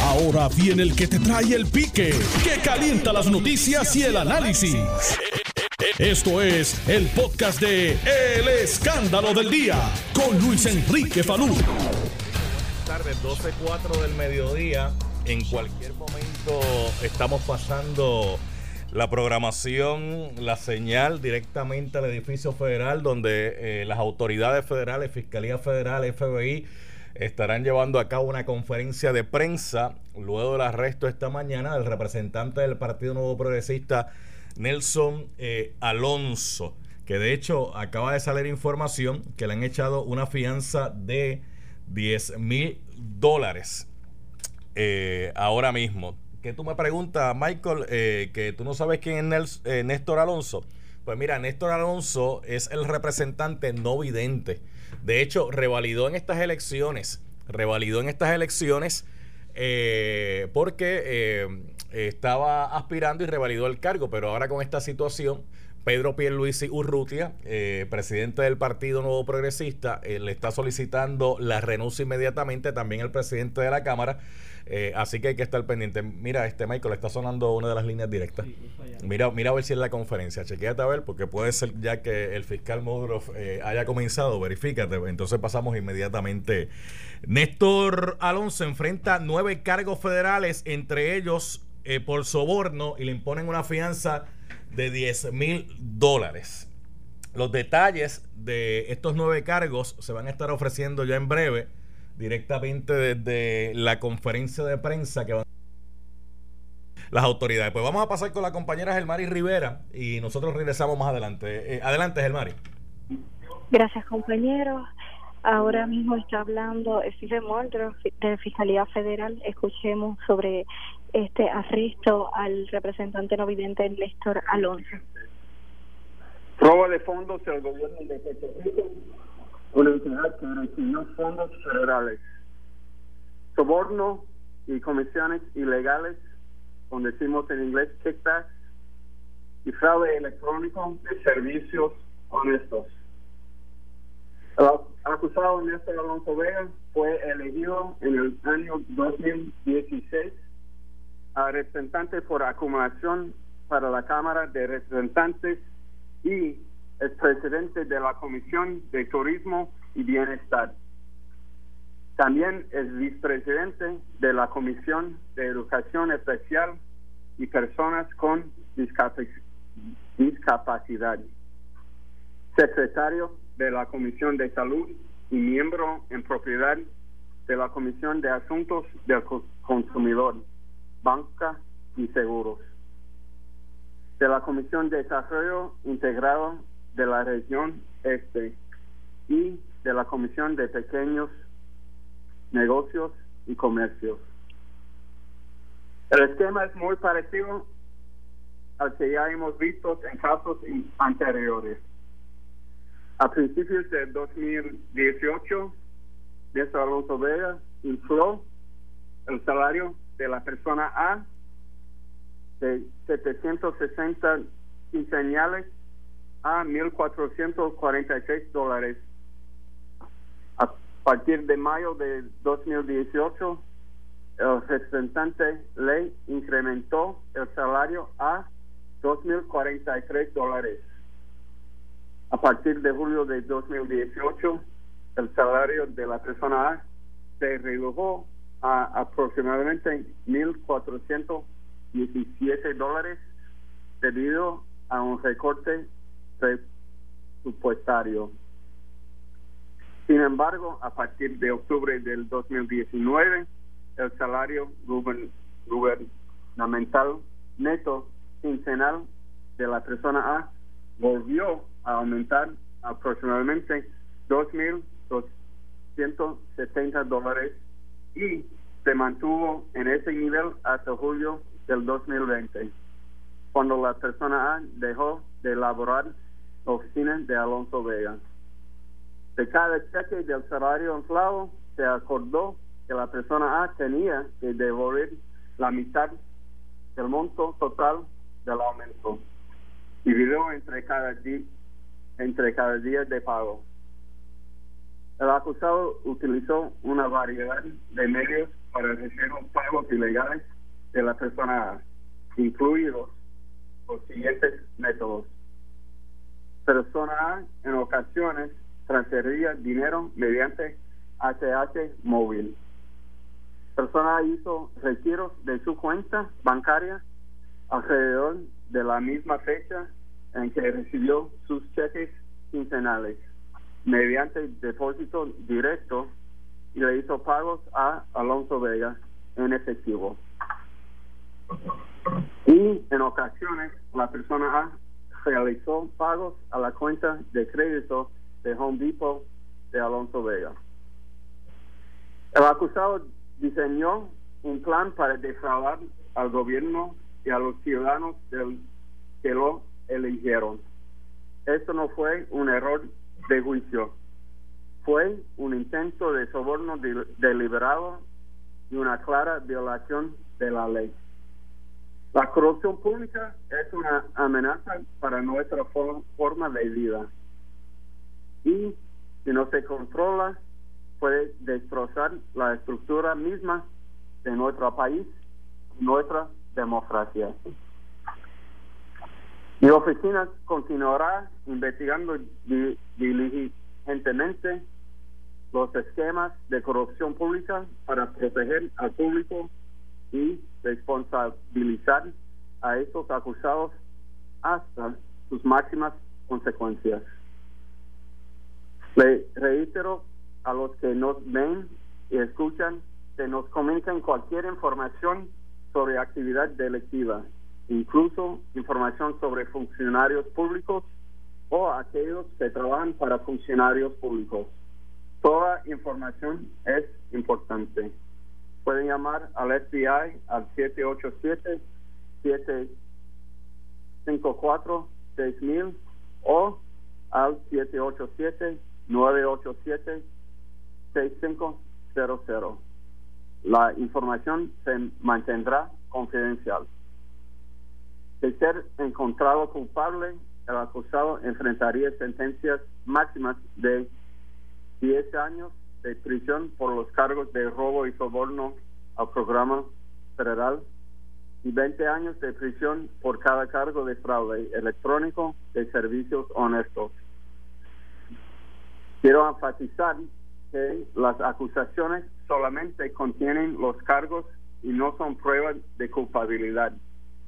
Ahora viene el que te trae el pique, que calienta las noticias y el análisis. Esto es el podcast de El Escándalo del Día con Luis Enrique Falú. Tarde, 12.04 del mediodía. En cualquier momento estamos pasando la programación, la señal directamente al edificio federal donde eh, las autoridades federales, Fiscalía Federal, FBI, estarán llevando a cabo una conferencia de prensa luego del arresto esta mañana del representante del Partido Nuevo Progresista, Nelson eh, Alonso, que de hecho acaba de salir información que le han echado una fianza de 10 mil dólares eh, ahora mismo que tú me preguntas, Michael, eh, que tú no sabes quién es eh, Néstor Alonso. Pues mira, Néstor Alonso es el representante no vidente. De hecho, revalidó en estas elecciones, revalidó en estas elecciones eh, porque estaba aspirando y revalidó el cargo, pero ahora con esta situación, Pedro Pierluisi Urrutia, presidente del Partido Nuevo Progresista, le está solicitando la renuncia inmediatamente, también el presidente de la Cámara. Eh, así que hay que estar pendiente. Mira, este Michael está sonando una de las líneas directas. mira, mira a ver si es la conferencia. Chequéate a ver, porque puede ser ya que el fiscal Modroff eh, haya comenzado. Verifícate. Entonces pasamos inmediatamente. Néstor Alonso enfrenta nueve cargos federales, entre ellos eh, por soborno, y le imponen una fianza de 10 mil dólares. Los detalles de estos nueve cargos se van a estar ofreciendo ya en breve directamente desde la conferencia de prensa que van las autoridades. Pues vamos a pasar con la compañera Gelmari Rivera y nosotros regresamos más adelante. Eh, adelante, Gelmari. Gracias, compañero. Ahora mismo está hablando Steve Moldro de Fiscalía Federal. Escuchemos sobre este arresto al representante no vidente Néstor Alonso. Robo de fondos del gobierno de Puerto Rico una entidad que recibió fondos federales, soborno y comisiones ilegales, como decimos en inglés, kickbacks, y fraude electrónico de servicios honestos. El acusado Néstor Alonso Vega fue elegido en el año 2016 a representante por acumulación para la Cámara de Representantes y es presidente de la Comisión de Turismo y Bienestar. También es vicepresidente de la Comisión de Educación Especial y Personas con Discapacidad. Secretario de la Comisión de Salud y miembro en propiedad de la Comisión de Asuntos del Consumidor, Banca y Seguros. De la Comisión de Desarrollo Integrado de la región este y de la Comisión de Pequeños Negocios y Comercios. El esquema es muy parecido al que ya hemos visto en casos anteriores. A principios de 2018, Néstor Alonso Vega infló el salario de la persona A de 760 quinceañales a 1.446 dólares. A partir de mayo de 2018, el representante ley incrementó el salario a 2.043 dólares. A partir de julio de 2018, el salario de la persona A se redujo a aproximadamente 1.417 dólares debido a un recorte presupuestario. Sin embargo, a partir de octubre del 2019, el salario gubernamental neto quincenal de la persona A volvió a aumentar aproximadamente 2.270 dólares y se mantuvo en ese nivel hasta julio del 2020, cuando la persona A dejó de elaborar oficina de Alonso Vega. De cada cheque del salario inflado se acordó que la persona A tenía que devolver la mitad del monto total del aumento, dividido entre cada día, entre cada día de pago. El acusado utilizó una variedad de medios para recibir los pagos ilegales de la persona incluidos los siguientes métodos. Persona A en ocasiones transfería dinero mediante ATH móvil. Persona A hizo retiros de su cuenta bancaria alrededor de la misma fecha en que recibió sus cheques quincenales mediante depósito directo y le hizo pagos a Alonso Vega en efectivo. Y en ocasiones la persona A realizó pagos a la cuenta de crédito de Home Depot de Alonso Vega. El acusado diseñó un plan para defraudar al gobierno y a los ciudadanos que lo eligieron. Esto no fue un error de juicio, fue un intento de soborno deliberado y una clara violación de la ley. La corrupción pública es una amenaza para nuestra forma de vida y si no se controla puede destrozar la estructura misma de nuestro país, nuestra democracia. Mi oficina continuará investigando diligentemente los esquemas de corrupción pública para proteger al público y responsabilizar a estos acusados hasta sus máximas consecuencias. Le reitero a los que nos ven y escuchan que nos comuniquen cualquier información sobre actividad delictiva, incluso información sobre funcionarios públicos o aquellos que trabajan para funcionarios públicos. Toda información es importante. Pueden llamar al FBI al 787-754-6000 o al 787-987-6500. La información se mantendrá confidencial. De ser encontrado culpable, el acusado enfrentaría sentencias máximas de 10 años de prisión por los cargos de robo y soborno al programa federal y 20 años de prisión por cada cargo de fraude electrónico de servicios honestos. Quiero enfatizar que las acusaciones solamente contienen los cargos y no son pruebas de culpabilidad.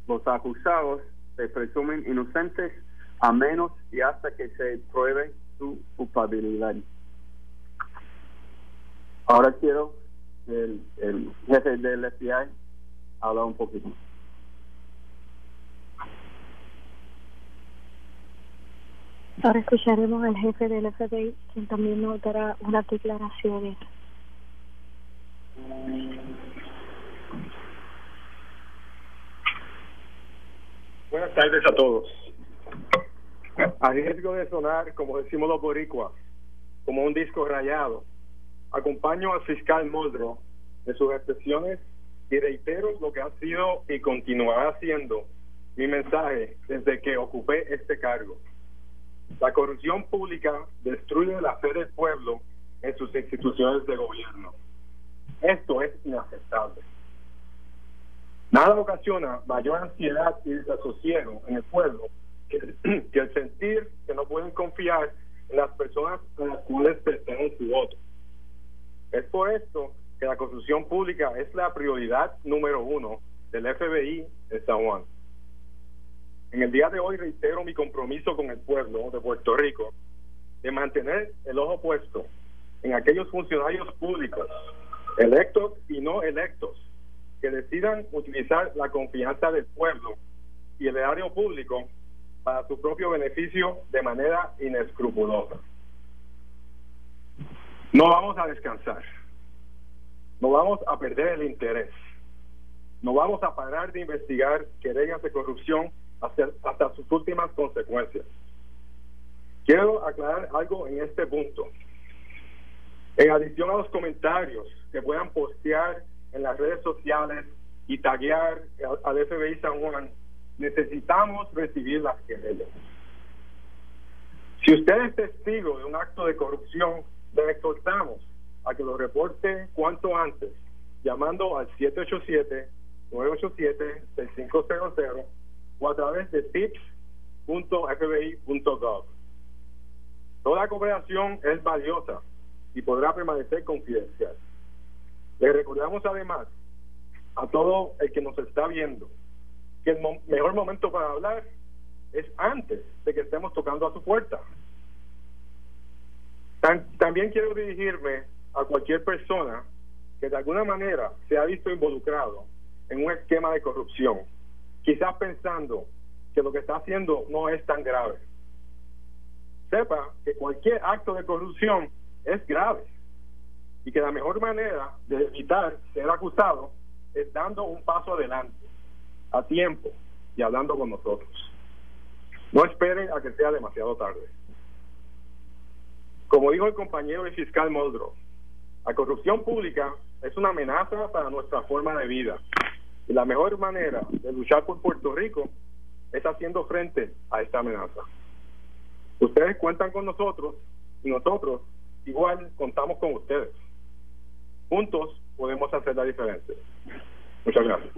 Los acusados se presumen inocentes a menos y hasta que se pruebe su culpabilidad. Ahora quiero el, el jefe del FBI hablar un poquito. Ahora escucharemos al jefe del FBI, quien también nos dará unas declaraciones. Buenas tardes a todos. A riesgo de sonar, como decimos los boricuas, como un disco rayado, Acompaño al fiscal Muldrow de sus expresiones y reitero lo que ha sido y continuará siendo mi mensaje desde que ocupé este cargo. La corrupción pública destruye la fe del pueblo en sus instituciones de gobierno. Esto es inaceptable. Nada ocasiona mayor ansiedad y desasosiego en el pueblo que, el sentir que no pueden confiar en las personas a las cuales pertenece su voto. Es por esto que la construcción pública es la prioridad número uno del FBI en San Juan. En el día de hoy reitero mi compromiso con el pueblo de Puerto Rico de mantener el ojo puesto en aquellos funcionarios públicos, electos y no electos, que decidan utilizar la confianza del pueblo y el erario público para su propio beneficio de manera inescrupulosa. No vamos a descansar. No vamos a perder el interés. No vamos a parar de investigar querellas de corrupción hasta, sus últimas consecuencias. Quiero aclarar algo en este punto. En adición a los comentarios que puedan postear en las redes sociales y taguear al FBI San Juan, necesitamos recibir las querellas. Si usted es testigo de un acto de corrupción le exhortamos a que lo reporte cuanto antes llamando al 787-987-6500 o a través de tips.fbi.gov. Toda cooperación es valiosa y podrá permanecer confidencial. Le recordamos además a todo el que nos está viendo que el mejor momento para hablar es antes de que estemos tocando a su puerta. También quiero dirigirme a cualquier persona que de alguna manera se ha visto involucrado en un esquema de corrupción, quizás pensando que lo que está haciendo no es tan grave. Sepa que cualquier acto de corrupción es grave y que la mejor manera de evitar ser acusado es dando un paso adelante, a tiempo y hablando con nosotros. No esperen a que sea demasiado tarde. Como dijo el compañero y fiscal Moldro, la corrupción pública es una amenaza para nuestra forma de vida. Y la mejor manera de luchar por Puerto Rico es haciendo frente a esta amenaza. Ustedes cuentan con nosotros y nosotros igual contamos con ustedes. Juntos podemos hacer la diferencia. Muchas gracias.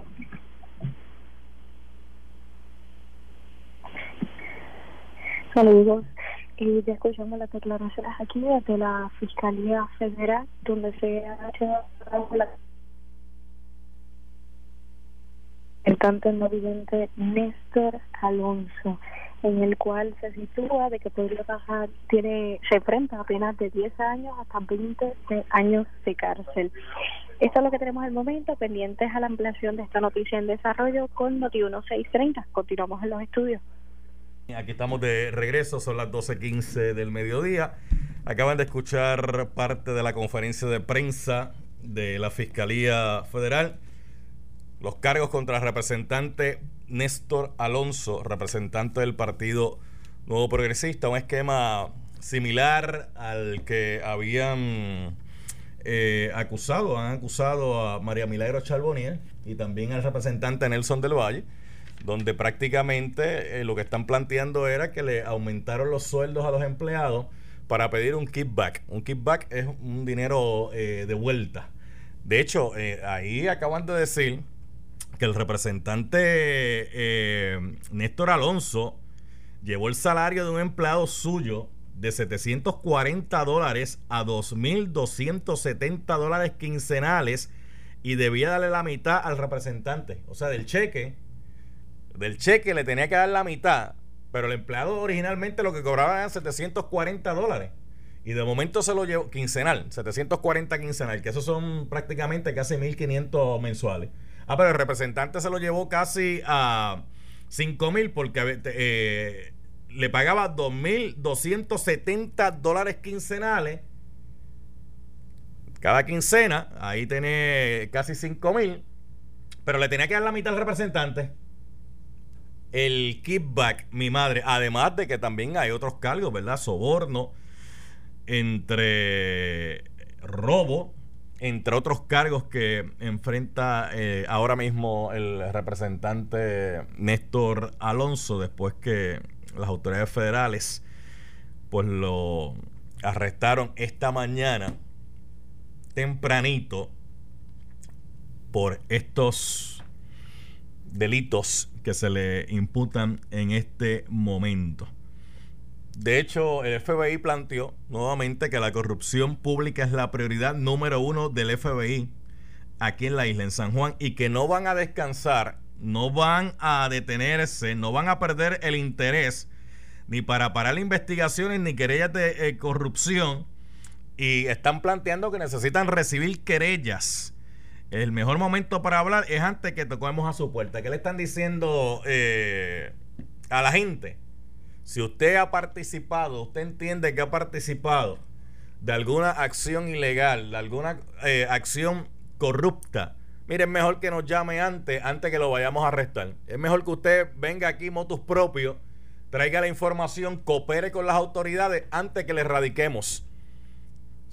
Saludos. Y ya escuchamos las declaraciones aquí de la Fiscalía Federal, donde se ha hecho el tanto no vidente Néstor Alonso, en el cual se sitúa de que podría bajar, tiene, se enfrenta a penas de 10 años hasta 20 años de cárcel. Esto es lo que tenemos al momento, pendientes a la ampliación de esta noticia en desarrollo con Noti 1630. Continuamos en los estudios. Aquí estamos de regreso, son las 12.15 del mediodía. Acaban de escuchar parte de la conferencia de prensa de la Fiscalía Federal. Los cargos contra el representante Néstor Alonso, representante del Partido Nuevo Progresista, un esquema similar al que habían eh, acusado, han acusado a María Milagro Charbonier y también al representante Nelson del Valle, donde prácticamente eh, lo que están planteando era que le aumentaron los sueldos a los empleados para pedir un kickback. Un kickback es un dinero eh, de vuelta. De hecho, ahí acaban de decir que el representante Néstor Alonso llevó el salario de un empleado suyo de 740 dólares a 2.270 dólares quincenales y debía darle la mitad al representante. O sea, del cheque, del cheque le tenía que dar la mitad, pero el empleado originalmente lo que cobraba eran 740 dólares. Y de momento se lo llevó quincenal, 740 quincenal, que esos son prácticamente casi 1.500 mensuales. Ah, pero el representante se lo llevó casi a 5.000 porque eh, le pagaba 2.270 dólares quincenales cada quincena. Ahí tiene casi 5.000. Pero le tenía que dar la mitad al representante. El kickback, mi madre. Además de que también hay otros cargos, ¿verdad? Soborno. Entre robo. Entre otros cargos que enfrenta eh, ahora mismo el representante Néstor Alonso. Después que las autoridades federales pues lo arrestaron esta mañana tempranito por estos delitos que se le imputan en este momento. De hecho, el FBI planteó nuevamente que la corrupción pública es la prioridad número uno del FBI aquí en la isla, en San Juan, y que no van a descansar no van a detenerse, no van a perder el interés ni para parar investigaciones ni querellas de eh, corrupción y están planteando que necesitan recibir querellas. El mejor momento para hablar es antes que toquemos a su puerta. ¿Qué le están diciendo eh, a la gente? Si usted ha participado, usted entiende que ha participado de alguna acción ilegal, de alguna eh, acción corrupta, Miren, es mejor que nos llame antes, antes que lo vayamos a arrestar. Es mejor que usted venga aquí motus propios, traiga la información, coopere con las autoridades antes que le erradiquemos.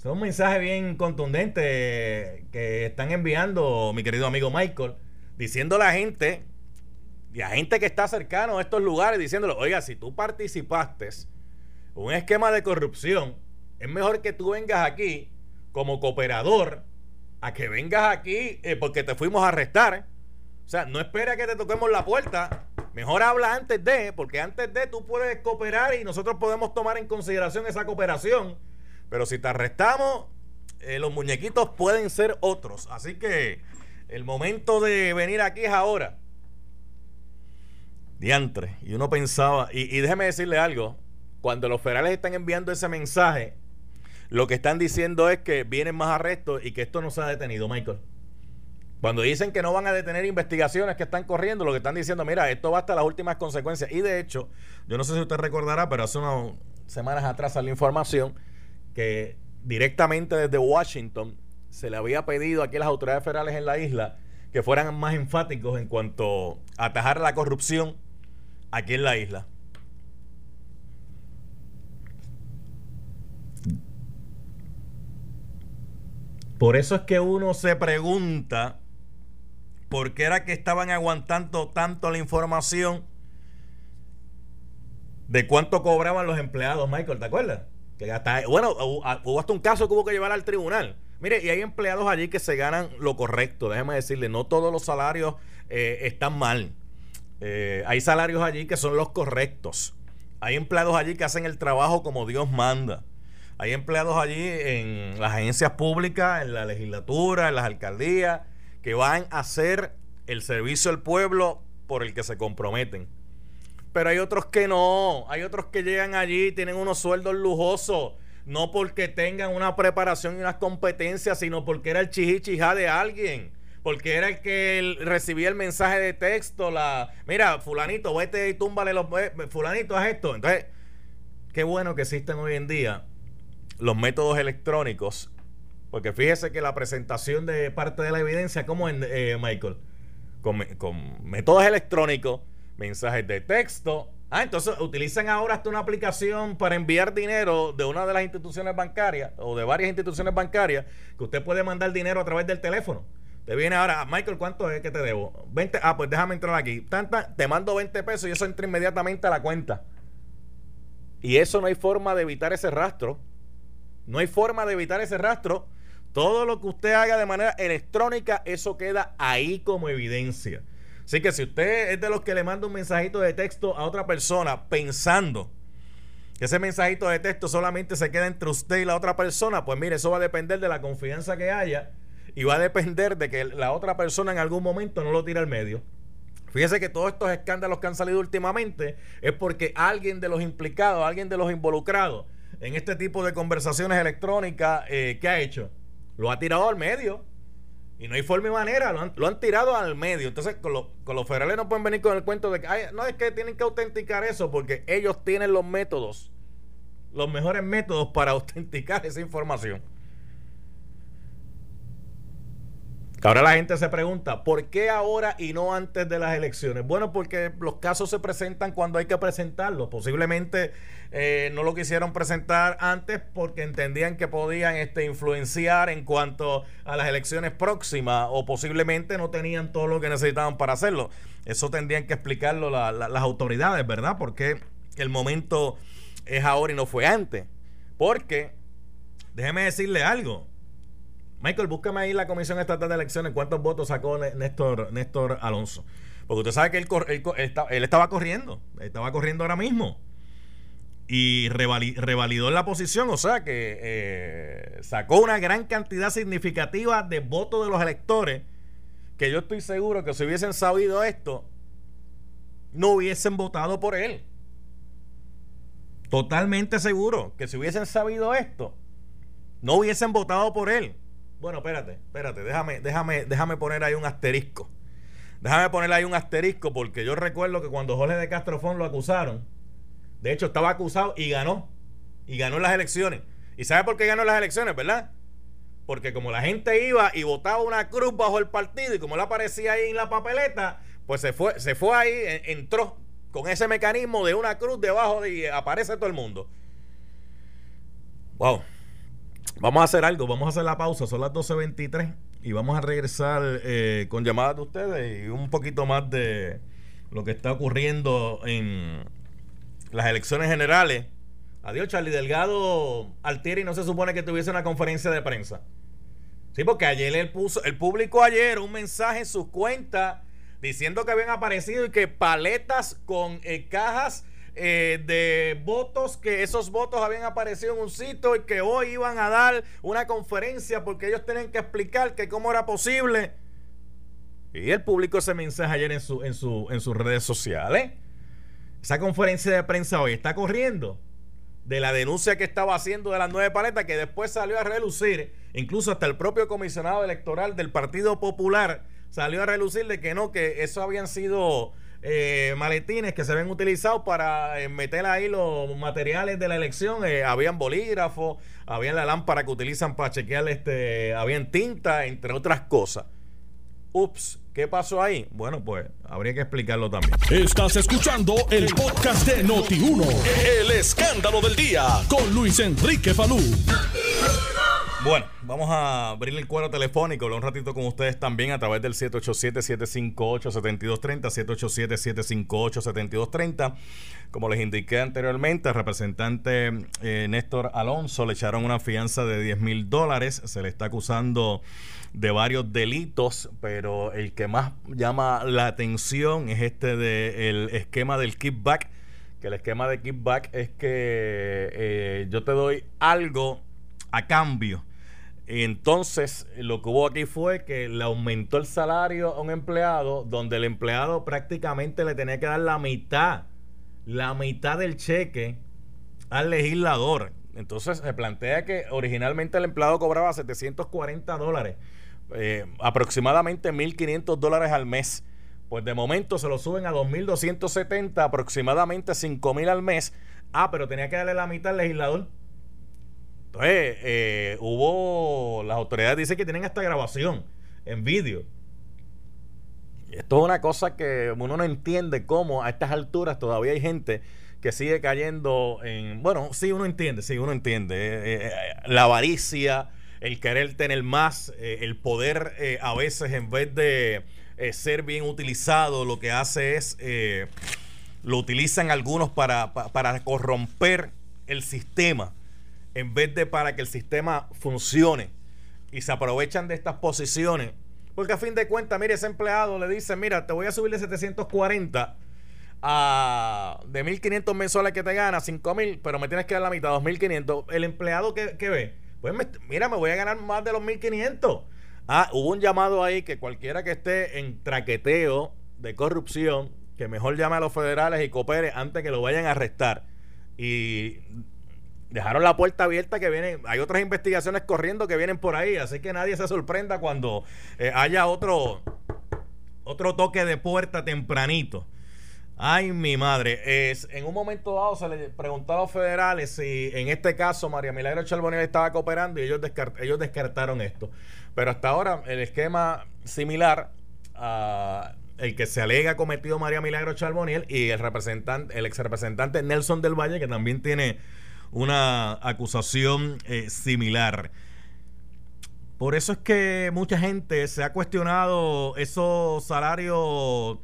Es un mensaje bien contundente que están enviando mi querido amigo Michael, diciendo a la gente y a gente que está cercano a estos lugares, diciéndole, oiga, si tú participaste un esquema de corrupción, es mejor que tú vengas aquí como cooperador a que vengas aquí eh, porque te fuimos a arrestar. O sea, no espera que te toquemos la puerta. Mejor habla antes de, porque antes de tú puedes cooperar y nosotros podemos tomar en consideración esa cooperación. Pero si te arrestamos, eh, los muñequitos pueden ser otros. Así que el momento de venir aquí es ahora. Diantre. Y uno pensaba, y, déjeme decirle algo, cuando los federales están enviando ese mensaje, lo que están diciendo es que vienen más arrestos y que esto no se ha detenido, Michael. Cuando dicen que no van a detener investigaciones que están corriendo, lo que están diciendo, mira, esto va hasta las últimas consecuencias. Y de hecho, yo no sé si usted recordará, pero hace unas semanas atrás salió información que directamente desde Washington se le había pedido aquí a las autoridades federales en la isla que fueran más enfáticos en cuanto a atajar la corrupción aquí en la isla. Por eso es que uno se pregunta por qué era que estaban aguantando tanto la información de cuánto cobraban los empleados, Michael, ¿te acuerdas? Que hasta, bueno, hubo hasta un caso que hubo que llevar al tribunal. Mire, y hay empleados allí que se ganan lo correcto. Déjeme decirle, no todos los salarios eh, están mal. Eh, hay salarios allí que son los correctos. Hay empleados allí que hacen el trabajo como Dios manda. Hay empleados allí en las agencias públicas, en la legislatura, en las alcaldías, que van a hacer el servicio al pueblo por el que se comprometen. Pero hay otros que no, hay otros que llegan allí tienen unos sueldos lujosos, no porque tengan una preparación y unas competencias, sino porque era el chihichijá de alguien, porque era el que recibía el mensaje de texto, la, mira, fulanito, vete y túmbale los, fulanito, haz esto. Entonces, qué bueno que existen hoy en día los métodos electrónicos, porque fíjese que la presentación de parte de la evidencia, como en eh, Michael, con, métodos electrónicos, mensajes de texto. Ah, entonces utilizan ahora hasta una aplicación para enviar dinero de una de las instituciones bancarias o de varias instituciones bancarias que usted puede mandar dinero a través del teléfono. Te viene ahora, Michael, ¿cuánto es que te debo? 20, ah, pues déjame entrar aquí. Tanta, te mando 20 pesos y eso entra inmediatamente a la cuenta. Y eso no hay forma de evitar ese rastro. No hay forma de evitar ese rastro. Todo lo que usted haga de manera electrónica, eso queda ahí como evidencia. Así que si usted es de los que le manda un mensajito de texto a otra persona pensando que ese mensajito de texto solamente se queda entre usted y la otra persona, pues mire, eso va a depender de la confianza que haya y va a depender de que la otra persona en algún momento no lo tire al medio. Fíjese que todos estos escándalos que han salido últimamente es porque alguien de los implicados, alguien de los involucrados, en este tipo de conversaciones electrónicas, eh, ¿qué ha hecho? Lo ha tirado al medio. Y no hay forma y manera, lo han, tirado al medio. Entonces, con, con, los federales no pueden venir con el cuento de que no es que tienen que autenticar eso, porque ellos tienen los métodos, los mejores métodos para autenticar esa información. Ahora la gente se pregunta, ¿por qué ahora y no antes de las elecciones? Bueno, porque los casos se presentan cuando hay que presentarlos. Posiblemente eh, no lo quisieron presentar antes porque entendían que podían este, influenciar en cuanto a las elecciones próximas o posiblemente no tenían todo lo que necesitaban para hacerlo. Eso tendrían que explicarlo las autoridades, ¿verdad? Porque el momento es ahora y no fue antes. Porque, déjeme decirle algo, Michael, búscame ahí la Comisión Estatal de Elecciones cuántos votos sacó Néstor, Néstor Alonso. Porque usted sabe que él, estaba corriendo, estaba corriendo ahora mismo. Y revalidó la posición, o sea que eh, sacó una gran cantidad significativa de votos de los electores. Que yo estoy seguro que si hubiesen sabido esto, no hubiesen votado por él. Totalmente seguro que si hubiesen sabido esto, no hubiesen votado por él. Bueno, espérate, espérate, déjame, déjame, déjame poner ahí un asterisco. Déjame poner ahí un asterisco porque yo recuerdo que cuando Jorge de Castrofón lo acusaron, de hecho estaba acusado y ganó. Y ganó las elecciones. ¿Y sabe por qué ganó las elecciones, verdad? Porque como la gente iba y votaba una cruz bajo el partido y como él aparecía ahí en la papeleta, pues se fue, se fue ahí, entró con ese mecanismo de una cruz debajo de y aparece todo el mundo. Wow. Vamos a hacer algo, vamos a hacer la pausa, son las 12.23 y vamos a regresar eh, con llamadas de ustedes y un poquito más de lo que está ocurriendo en las elecciones generales. Adiós, Charlie Delgado Altieri no se supone que tuviese una conferencia de prensa. Sí, porque ayer él puso, el público ayer un mensaje en sus cuentas diciendo que habían aparecido y que paletas con eh, cajas eh, de votos, que esos votos habían aparecido en un sitio y que hoy iban a dar una conferencia porque ellos tienen que explicar que cómo era posible. Y él publicó ese mensaje ayer en, su, en, su, en sus redes sociales. Esa conferencia de prensa hoy está corriendo de la denuncia que estaba haciendo de las nueve paletas, que después salió a relucir, incluso hasta el propio comisionado electoral del Partido Popular salió a relucir de que no, que eso habían sido eh, maletines que se habían utilizado para eh, meter ahí los materiales de la elección. Eh, habían bolígrafos, habían la lámpara que utilizan para chequear, este, habían tinta, entre otras cosas. Ups, ¿qué pasó ahí? Bueno, pues habría que explicarlo también. Estás escuchando el podcast de Noti1, el escándalo del día, con Luis Enrique Falú. Bueno, vamos a abrir el cuadro telefónico, hablar un ratito con ustedes también a través del 787-758-7230, 787-758-7230. Como les indiqué anteriormente, al representante eh, Néstor Alonso le echaron una fianza de 10 mil dólares, se le está acusando de varios delitos, pero el que más llama la atención es este del esquema del kickback, que el esquema de kickback es que eh, yo te doy algo a cambio entonces, lo que hubo aquí fue que le aumentó el salario a un empleado, donde el empleado prácticamente le tenía que dar la mitad, la mitad del cheque al legislador. Entonces, se plantea que originalmente el empleado cobraba 740 dólares, eh, aproximadamente 1.500 dólares al mes. Pues de momento se lo suben a 2.270, aproximadamente 5.000 al mes. Ah, pero tenía que darle la mitad al legislador. Entonces, eh, hubo, las autoridades dicen que tienen esta grabación en vídeo. Esto es una cosa que uno no entiende cómo a estas alturas todavía hay gente que sigue cayendo en... Bueno, sí, uno entiende, sí, uno entiende. Eh, eh, la avaricia, el querer tener más, el poder a veces en vez de ser bien utilizado, lo que hace es... lo utilizan algunos para, para corromper el sistema en vez de para que el sistema funcione y se aprovechan de estas posiciones. Porque a fin de cuentas, mire, ese empleado le dice, mira, te voy a subir de 740 a de 1.500 mensuales que te gana, 5.000, pero me tienes que dar la mitad, 2.500. El empleado que, ve, pues mira, me voy a ganar más de los 1.500. Ah, hubo un llamado ahí que cualquiera que esté en traqueteo de corrupción, que mejor llame a los federales y coopere antes que lo vayan a arrestar. Y dejaron la puerta abierta que vienen, hay otras investigaciones corriendo que vienen por ahí, así que nadie se sorprenda cuando eh, haya otro otro toque de puerta tempranito. Ay, mi madre. Es, en un momento dado se le preguntó a los federales si en este caso María Milagro Charbonnier estaba cooperando y ellos, ellos descartaron esto. Pero hasta ahora el esquema similar a el que se alega cometido María Milagro Charbonnier y el representante, el ex representante Nelson del Valle, que también tiene una acusación eh, similar. Por eso es que mucha gente se ha cuestionado esos salarios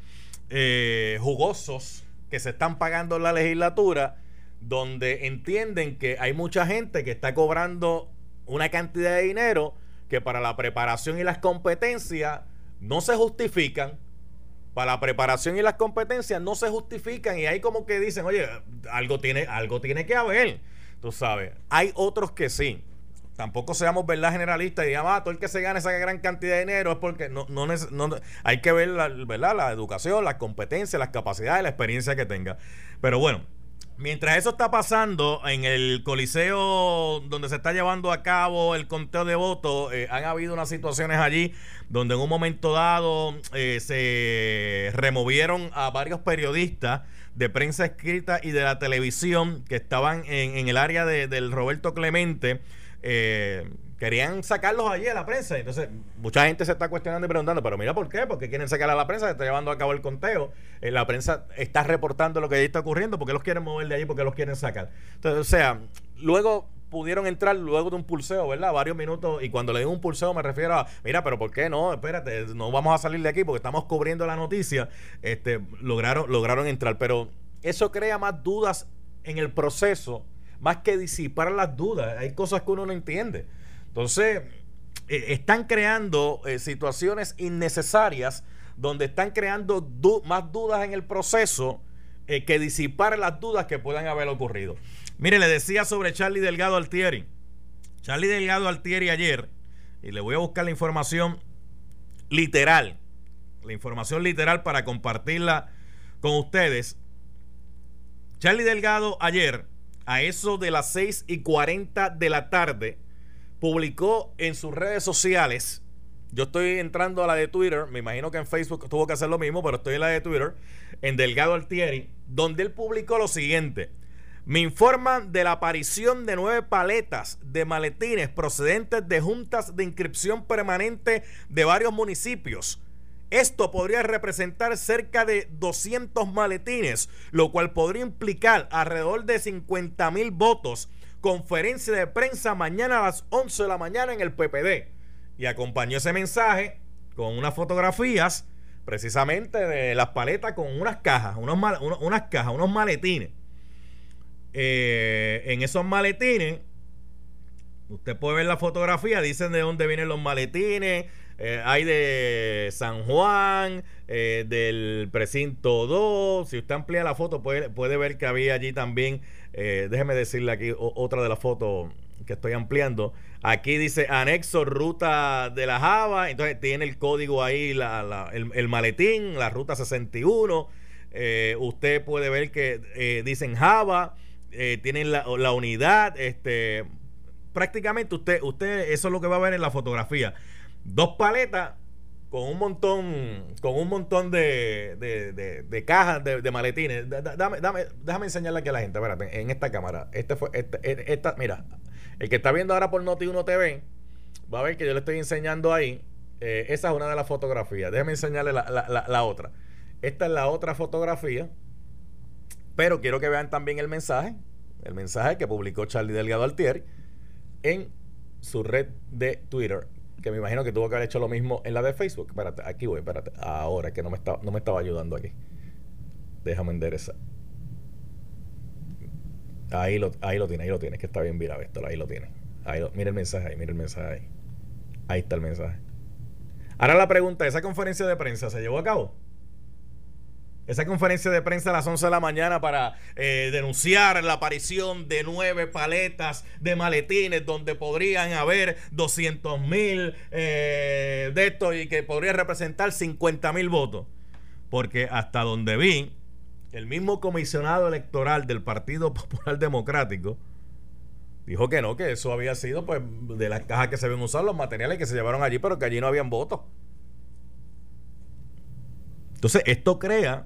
eh, jugosos que se están pagando en la legislatura, donde entienden que hay mucha gente que está cobrando una cantidad de dinero que para la preparación y las competencias no se justifican. Para la preparación y las competencias no se justifican y hay como que dicen, oye, algo tiene, algo tiene que haber. Tú sabes. Hay otros que sí. Tampoco seamos verdad generalistas y digamos, ah, todo el que se gane esa gran cantidad de dinero es porque no, no, no hay que ver la, ¿verdad? la educación, las competencias, las capacidades, la experiencia que tenga. Pero bueno, Mientras eso está pasando en el coliseo donde se está llevando a cabo el conteo de votos, eh, han habido unas situaciones allí donde en un momento dado eh, se removieron a varios periodistas de prensa escrita y de la televisión que estaban en, el área de, del Roberto Clemente. Eh, querían sacarlos allí a la prensa. Entonces, mucha gente se está cuestionando y preguntando, pero mira por qué, porque quieren sacar a la prensa, se está llevando a cabo el conteo. Eh, la prensa está reportando lo que ahí está ocurriendo, porque los quieren mover de allí, porque los quieren sacar. Entonces, o sea, luego pudieron entrar luego de un pulseo, ¿verdad? Varios minutos. Y cuando le digo un pulseo me refiero a, mira, pero ¿por qué no? Espérate, no vamos a salir de aquí porque estamos cubriendo la noticia. Este, lograron, lograron entrar. Pero eso crea más dudas en el proceso, más que disipar las dudas. Hay cosas que uno no entiende. Entonces, eh, están creando eh, situaciones innecesarias donde están creando más dudas en el proceso que disipar las dudas que puedan haber ocurrido. Mire, le decía sobre Charlie Delgado Altieri. Charlie Delgado Altieri ayer, y le voy a buscar la información literal, la información literal para compartirla con ustedes. Charlie Delgado ayer, a eso de las 6 y 40 de la tarde, publicó en sus redes sociales. Yo estoy entrando a la de Twitter, me imagino que en Facebook tuvo que hacer lo mismo, pero estoy en la de Twitter, en Delgado Altieri, donde él publicó lo siguiente. Me informan de la aparición de nueve paletas de maletines procedentes de juntas de inscripción permanente de varios municipios esto podría representar cerca de 200 maletines, lo cual podría implicar alrededor de 50 mil votos. Conferencia de prensa mañana a las 11 de la mañana en el PPD. Y acompañó ese mensaje con unas fotografías precisamente de las paletas con unas cajas, unos unas cajas, unos maletines. Eh, en esos maletines, usted puede ver la fotografía, dicen de dónde vienen los maletines, eh, hay de San Juan, eh, del precinto 2. Si usted amplía la foto, puede, puede ver que había allí también, eh, déjeme decirle aquí otra de las fotos que estoy ampliando. Aquí dice anexo ruta de la Java, entonces tiene el código ahí, la, el, maletín, la ruta 61. usted puede ver que dicen Java, tienen la, la, unidad, este, prácticamente usted, usted, eso es lo que va a ver en la fotografía dos paletas con un montón con un montón de, de, cajas de, maletines. Dame, dame, déjame enseñarle aquí a la gente, espérate, en esta cámara. Este fue, este, e, esta, mira, el que está viendo ahora por Noti1 TV va a ver que yo le estoy enseñando ahí. Eh, esa es una de las fotografías. Déjame enseñarle la, la, la, otra. Esta es la otra fotografía. Pero quiero que vean también el mensaje. El mensaje que publicó Charlie Delgado Altieri en su red de Twitter que me imagino que tuvo que haber hecho lo mismo en la de Facebook. Espérate, aquí voy, espérate. Ahora que no me, está, no me estaba ayudando aquí. Déjame enderezar. Ahí lo, ahí lo tiene, ahí lo tiene, que está bien virado esto, ahí lo tiene. Ahí mira el mensaje ahí, mira el mensaje ahí. Ahí está el mensaje. Ahora la pregunta, ¿esa conferencia de prensa se llevó a cabo? Esa conferencia de prensa a las 11 de la mañana para eh, denunciar la aparición de nueve paletas de maletines donde podrían haber 200 mil eh, de estos y que podría representar 50 mil votos. Porque hasta donde vi, el mismo comisionado electoral del Partido Popular Democrático dijo que no, que eso había sido pues de las cajas que se ven usar, los materiales que se llevaron allí, pero que allí no habían votos. Entonces, esto crea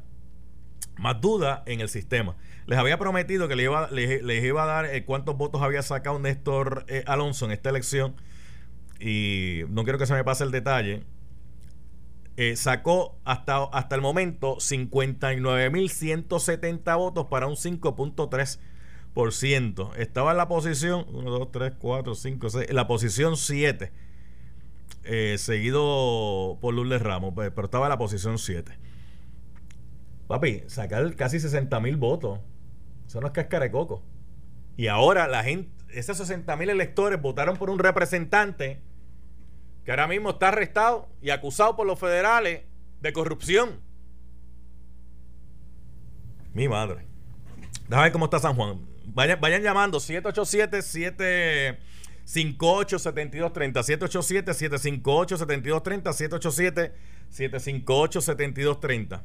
más duda en el sistema. Les había prometido que les iba, les, iba a dar eh, cuántos votos había sacado Néstor eh, Alonso en esta elección. Y no quiero que se me pase el detalle. Eh, sacó hasta, hasta el momento 59.170 votos para un 5.3%. Estaba en la posición 1, 2, 3, 4, 5, 6, en la posición 7. Seguido por Lourdes Ramos, pero estaba en la posición 7. Papi, sacar casi 60 mil votos. Eso no es cáscara de coco. Y ahora la gente, esos 60 mil electores votaron por un representante que ahora mismo está arrestado y acusado por los federales de corrupción. Mi madre. Déjame ver cómo está San Juan. Vayan, vayan llamando 787 758 7230 787 758 7230 787 758 7230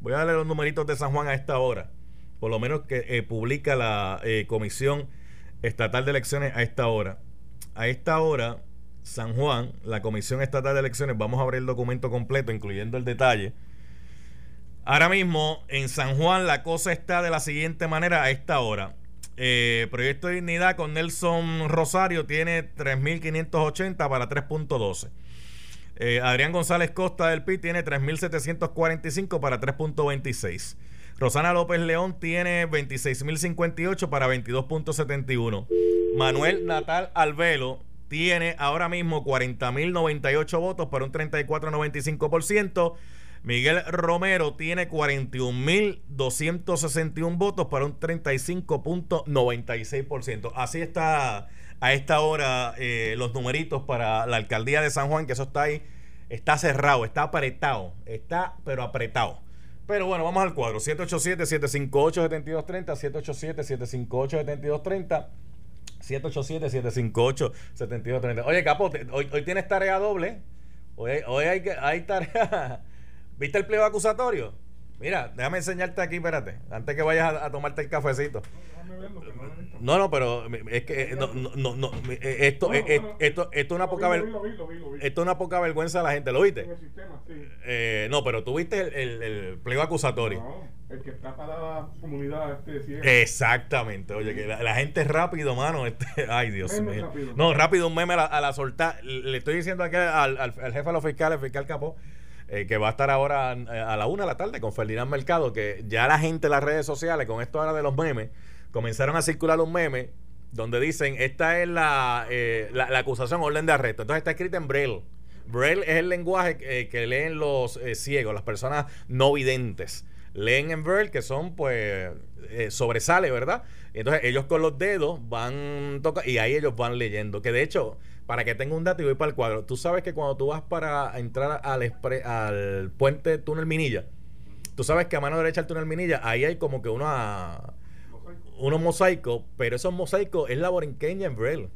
Voy a darle los numeritos de San Juan a esta hora. Por lo menos que eh, publica la eh, Comisión Estatal de Elecciones a esta hora. A esta hora, San Juan, la Comisión Estatal de Elecciones, vamos a abrir el documento completo, incluyendo el detalle. Ahora mismo, en San Juan, la cosa está de la siguiente manera a esta hora. Eh, Proyecto de Dignidad con Nelson Rosario tiene 3.580 para 3.12. Eh, Adrián González Costa del PIB tiene 3.745 para 3.26. Rosana López León tiene 26.058 para 22.71. Manuel Natal Alvelo tiene ahora mismo 40.098 votos para un 34.95%. Miguel Romero tiene 41.261 votos para un 35.96%. Así está a esta hora eh, los numeritos para la alcaldía de San Juan, que eso está ahí, está cerrado, está apretado, está pero apretado. Pero bueno, vamos al cuadro. 787-758-7230, 787-758-7230. 787-758-7230. Oye, Capote, hoy, hoy tienes tarea doble. Hoy, hoy hay, hay tarea. ¿Viste el pliego acusatorio? Mira, déjame enseñarte aquí, espérate, antes que vayas a, a tomarte el cafecito. No, no, pero es que no, no, no, esto, esto, esto, es una poca vergüenza. Esto es una poca vergüenza a la gente, ¿lo viste? Eh, no, pero tú viste el, el, pliego acusatorio. el que está para la comunidad este Exactamente, oye, que la, gente es rápido, mano. Este, ay, Dios mío. no, rápido un meme a la, a soltar. Le estoy diciendo aquí al, al, jefe de los fiscales, el fiscal Capó, eh, que va a estar ahora eh, a la una de la tarde con Ferdinand Mercado, que ya la gente en las redes sociales, con esto ahora de los memes, comenzaron a circular un meme donde dicen, esta es la, eh, la, acusación orden de arresto. Entonces está escrita en Braille. Braille es el lenguaje que, leen los ciegos, las personas no videntes. Leen en Braille, que son, pues, sobresale, ¿verdad? Entonces ellos con los dedos van toca y ahí ellos van leyendo. Que de hecho, para que tenga un dato y voy para el cuadro. Tú sabes que cuando tú vas para entrar al, puente túnel Minilla, tú sabes que a mano derecha del túnel Minilla, ahí hay como que una, unos mosaicos, pero esos mosaicos es la borinqueña en Braille.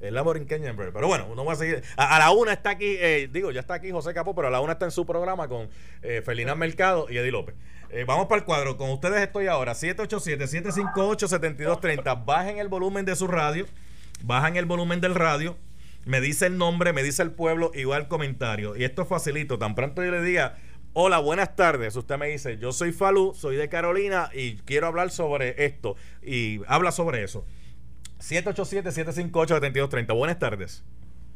Es la borinqueña en Braille. Pero bueno, uno va a seguir. A, la una está aquí, eh, digo, ya está aquí José Capó, pero a la una está en su programa con eh, Felina Mercado y Eddie López. Eh, vamos para el cuadro. Con ustedes estoy ahora. 787-758-7230. Bajen el volumen de su radio bajan el volumen del radio, me dice el nombre, me dice el pueblo y va el comentario. Y esto es facilito. Tan pronto yo le diga, hola, buenas tardes. Usted me dice, yo soy Falú, soy de Carolina y quiero hablar sobre esto. Y habla sobre eso. 787-758-7230. Buenas tardes.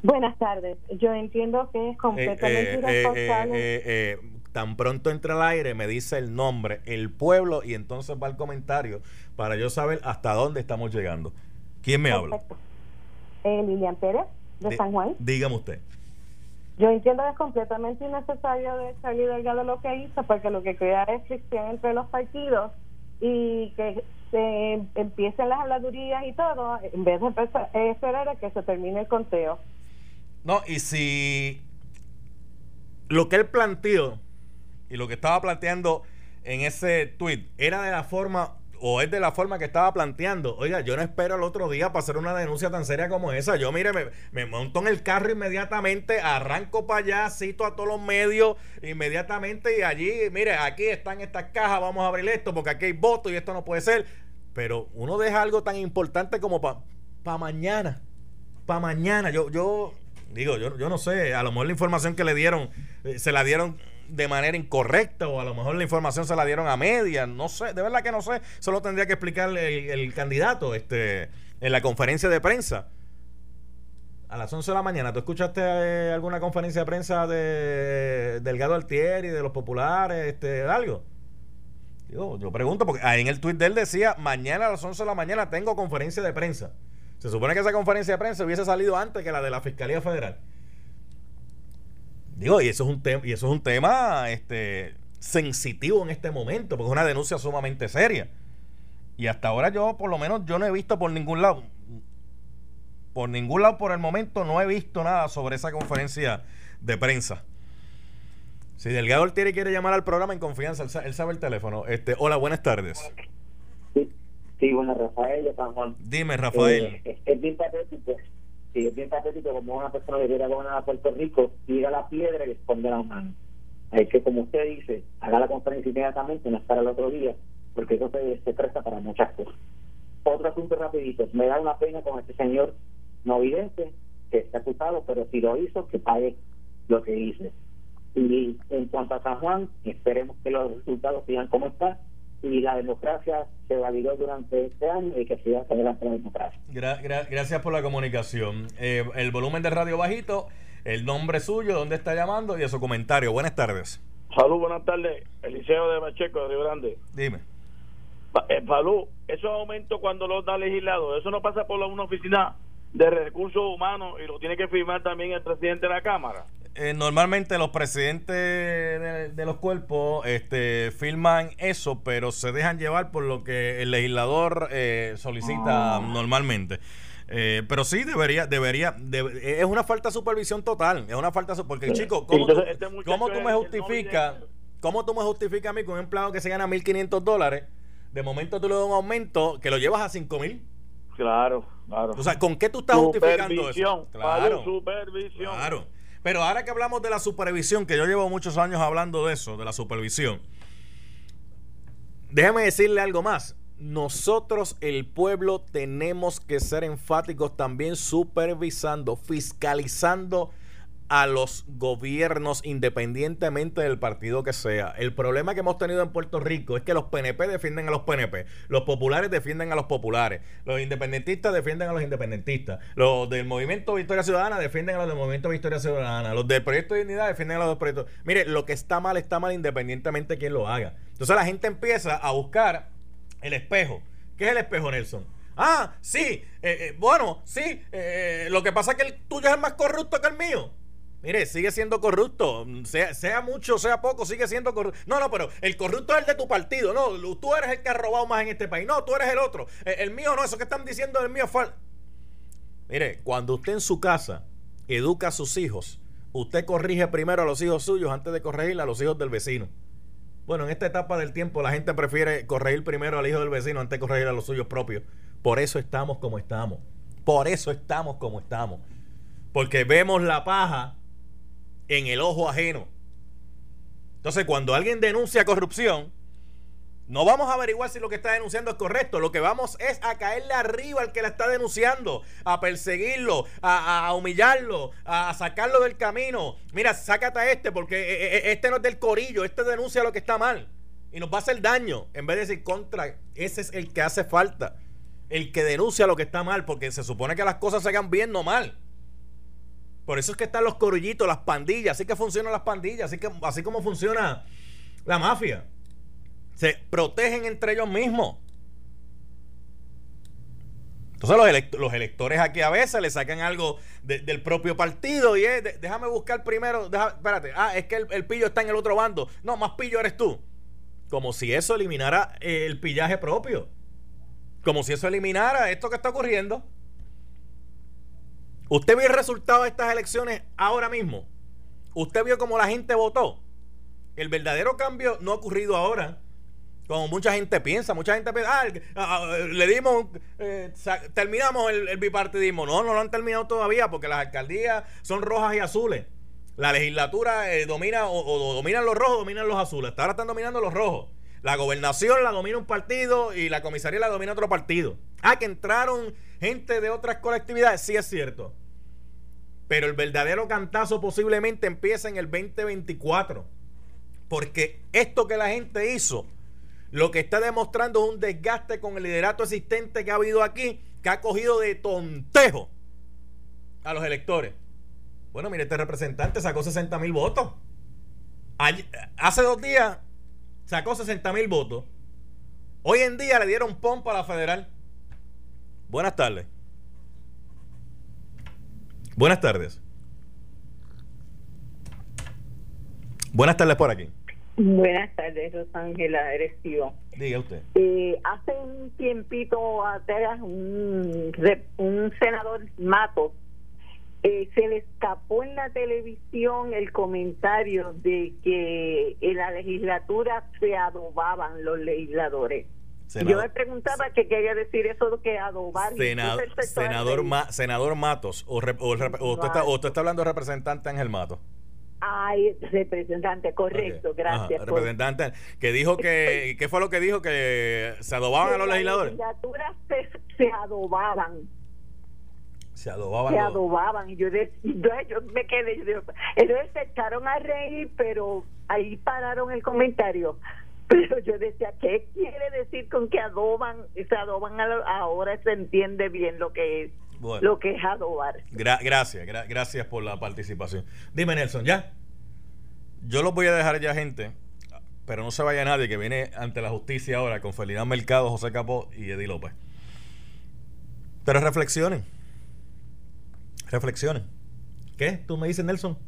Buenas tardes. Yo entiendo que es completamente eh, eh, irresponsable. Eh, tan pronto entra al aire, me dice el nombre, el pueblo y entonces va el comentario para yo saber hasta dónde estamos llegando. ¿Quién me habla? Eh, Lilian Pérez, de San Juan. Dígame usted. Yo entiendo que es completamente innecesario de Charlie Delgado lo que hizo, porque lo que crea es fricción entre los partidos y que se empiecen las habladurías y todo, en vez de eh, esperar a que se termine el conteo. No, y si lo que él planteó y lo que estaba planteando en ese tweet era de la forma o es de la forma que estaba planteando. Oiga, yo no espero el otro día para hacer una denuncia tan seria como esa. Yo, mire, me, monto en el carro inmediatamente, arranco para allá, cito a todos los medios inmediatamente y allí, mire, aquí están estas cajas, vamos a abrir esto porque aquí hay votos y esto no puede ser. Pero uno deja algo tan importante como para pa mañana. Para mañana. Yo, yo digo, yo, yo no sé, a lo mejor la información que le dieron, eh, se la dieron de manera incorrecta o a lo mejor la información se la dieron a media, no sé, de verdad que no sé, solo tendría que explicarle el, candidato este en la conferencia de prensa. A las 11 de la mañana, ¿tú escuchaste eh, alguna conferencia de prensa de Delgado Altieri, de los populares, este, algo? Yo, yo pregunto, porque ahí en el tuit de él decía, mañana a las 11 de la mañana tengo conferencia de prensa. Se supone que esa conferencia de prensa hubiese salido antes que la de la Fiscalía Federal. Digo, y eso es un tema, y eso es un tema este, sensitivo en este momento, porque es una denuncia sumamente seria. Y hasta ahora yo, por lo menos, yo no he visto por ningún lado, por ningún lado por el momento, no he visto nada sobre esa conferencia de prensa. Si Delgado Altieri quiere llamar al programa en confianza, él, sabe el teléfono. Este, hola, buenas tardes. Sí, sí Rafael Dime, Rafael. Eh, es bien patético si es bien patético como una persona que quiere gobernar a Puerto Rico, tira la piedra y esconde la mano. Hay que, como usted dice, haga la conferencia inmediatamente, no estar el otro día, porque eso se, presta para muchas cosas. Otro asunto rapidito, me da una pena con este señor no vidente que está acusado, pero si lo hizo, que pague lo que hice. Y en cuanto a San Juan, esperemos que los resultados sigan como están y la democracia se validó durante este año y que siga adelante la democracia. gracias por la comunicación. Eh, el volumen de radio bajito, el nombre suyo, dónde está llamando y su comentario. Buenas tardes. Salud, buenas tardes. Eliseo de Macheco, de Río Grande. Dime. Eh, Salud, esos aumentos cuando los da el legislador, eso no pasa por una oficina de recursos humanos y lo tiene que firmar también el presidente de la Cámara. Eh, normalmente los presidentes de, los cuerpos este, firman eso, pero se dejan llevar por lo que el legislador eh, solicita ah. normalmente. Eh, pero sí, debería, debería, es una falta de supervisión total, es una falta porque chico, ¿cómo, este tú, ¿cómo tú me justificas, cómo tú me justificas a mí con un empleado que se gana 1.500 dólares, de momento tú le das un aumento que lo llevas a 5.000? Claro, claro. O sea, ¿con qué tú estás justificando eso? Claro, supervisión. Claro. Pero ahora que hablamos de la supervisión, que yo llevo muchos años hablando de eso, de la supervisión, déjeme decirle algo más. Nosotros, el pueblo, tenemos que ser enfáticos también supervisando, fiscalizando a los gobiernos independientemente del partido que sea. El problema que hemos tenido en Puerto Rico es que los PNP defienden a los PNP, los populares defienden a los populares, los independentistas defienden a los independentistas, los del Movimiento Victoria Ciudadana defienden a los del Movimiento Victoria Ciudadana, los del Proyecto de Dignidad defienden a los del Proyecto. Mire, lo que está mal está mal independientemente de quién lo haga. Entonces la gente empieza a buscar el espejo. ¿Qué es el espejo, Nelson? Ah, sí, eh, eh, bueno, sí, eh, lo que pasa es que el tuyo es más corrupto que el mío. Mire, sigue siendo corrupto, sea, mucho, sea poco, sigue siendo corrupto. No, no, pero el corrupto es el de tu partido, no, tú eres el que ha robado más en este país, no, tú eres el otro, el, mío no, eso que están diciendo del mío fue... Mire, cuando usted en su casa educa a sus hijos, usted corrige primero a los hijos suyos antes de corregir a los hijos del vecino. Bueno, en esta etapa del tiempo la gente prefiere corregir primero al hijo del vecino antes de corregir a los suyos propios. Por eso estamos como estamos. Por eso estamos como estamos. Porque vemos la paja en el ojo ajeno. Entonces, cuando alguien denuncia corrupción, no vamos a averiguar si lo que está denunciando es correcto. Lo que vamos es a caerle arriba al que la está denunciando, a perseguirlo, a, humillarlo, a sacarlo del camino. Mira, sácate a este porque eh, eh, eh, este no es del corillo, este denuncia lo que está mal. Y nos va a hacer daño. En vez de decir contra, ese es el que hace falta. El que denuncia lo que está mal, porque se supone que las cosas se hagan bien, no mal. Por eso es que están los corillitos, las pandillas, así que funcionan las pandillas, así, que, así como funciona la mafia se protegen entre ellos mismos. Entonces los, electores aquí a veces le sacan algo del propio partido y es, déjame buscar primero, espérate, ah, es que el, pillo está en el otro bando. No, más pillo eres tú. Como si eso eliminara el pillaje propio. Como si eso eliminara esto que está ocurriendo. ¿Usted vio el resultado de estas elecciones ahora mismo? ¿Usted vio cómo la gente votó? El verdadero cambio no ha ocurrido ahora. Como mucha gente piensa, mucha gente piensa, ah, ah, ah le dimos, eh, terminamos el, bipartidismo. No, no lo han terminado todavía porque las alcaldías son rojas y azules. La legislatura eh, domina o, dominan los rojos o dominan los azules. Hasta ahora están dominando los rojos. La gobernación la domina un partido y la comisaría la domina otro partido. Ah, que entraron gente de otras colectividades, sí es cierto. Pero el verdadero cantazo posiblemente empieza en el 2024. Porque esto que la gente hizo lo que está demostrando es un desgaste con el liderato existente que ha habido aquí, que ha cogido de tontejo a los electores. Bueno, mire, este representante sacó 60 mil votos. hace dos días sacó 60 mil votos. Hoy en día le dieron pompa a la federal. Buenas tardes. Buenas tardes. Buenas tardes por aquí. Buenas tardes, Rosángela, eres tío. Diga usted. Eh, hace un tiempito atrás, un, un senador Mato eh, se le escapó en la televisión el comentario de que en la legislatura se adobaban los legisladores. Yo me preguntaba qué quería decir eso de que adobar. senador, senador Matos, o, usted está, o usted está hablando de representante Ángel Matos. Ay, representante, correcto, gracias. representante, que dijo que, ¿qué fue lo que dijo? Que se adobaban a los legisladores. Las se, se adobaban. Se adobaban. Se adobaban. Y yo, yo, me quedé, yo ellos se echaron a reír, pero ahí pararon el comentario. Pero yo decía, ¿qué quiere decir con que adoban? Se adoban ahora se entiende bien lo que es lo que es adobar. gracias, gracias por la participación. Dime, Nelson, ¿ya? Yo los voy a dejar ya, gente, pero no se vaya nadie que viene ante la justicia ahora con Ferdinand Mercado, José Capó y Eddie López. Pero reflexionen. Reflexionen. ¿Qué? ¿Tú me dices, Nelson?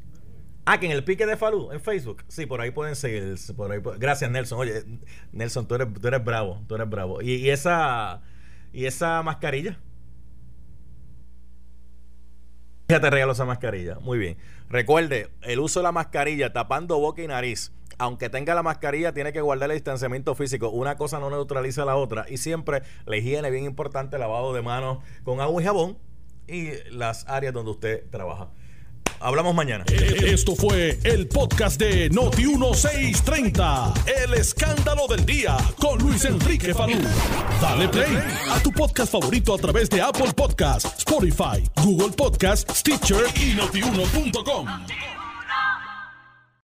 Ah, que en el pique de Falú, en Facebook. Sí, por ahí pueden seguir. Por ahí, gracias, Nelson. Oye, Nelson, tú eres, tú eres bravo. Tú eres bravo. Y esa, y esa mascarilla Ya te regalo esa mascarilla. Muy bien. Recuerde, el uso de la mascarilla tapando boca y nariz. Aunque tenga la mascarilla, tiene que guardar el distanciamiento físico. Una cosa no neutraliza la otra. Y siempre la higiene, bien importante, lavado de manos con agua y jabón y las áreas donde usted trabaja. Hablamos mañana. Esto fue el podcast de Noti 1630. El escándalo del día con Luis Enrique Falú. Dale play a tu podcast favorito a través de Apple Podcasts, Spotify, Google Podcasts, Stitcher y notiuno.com.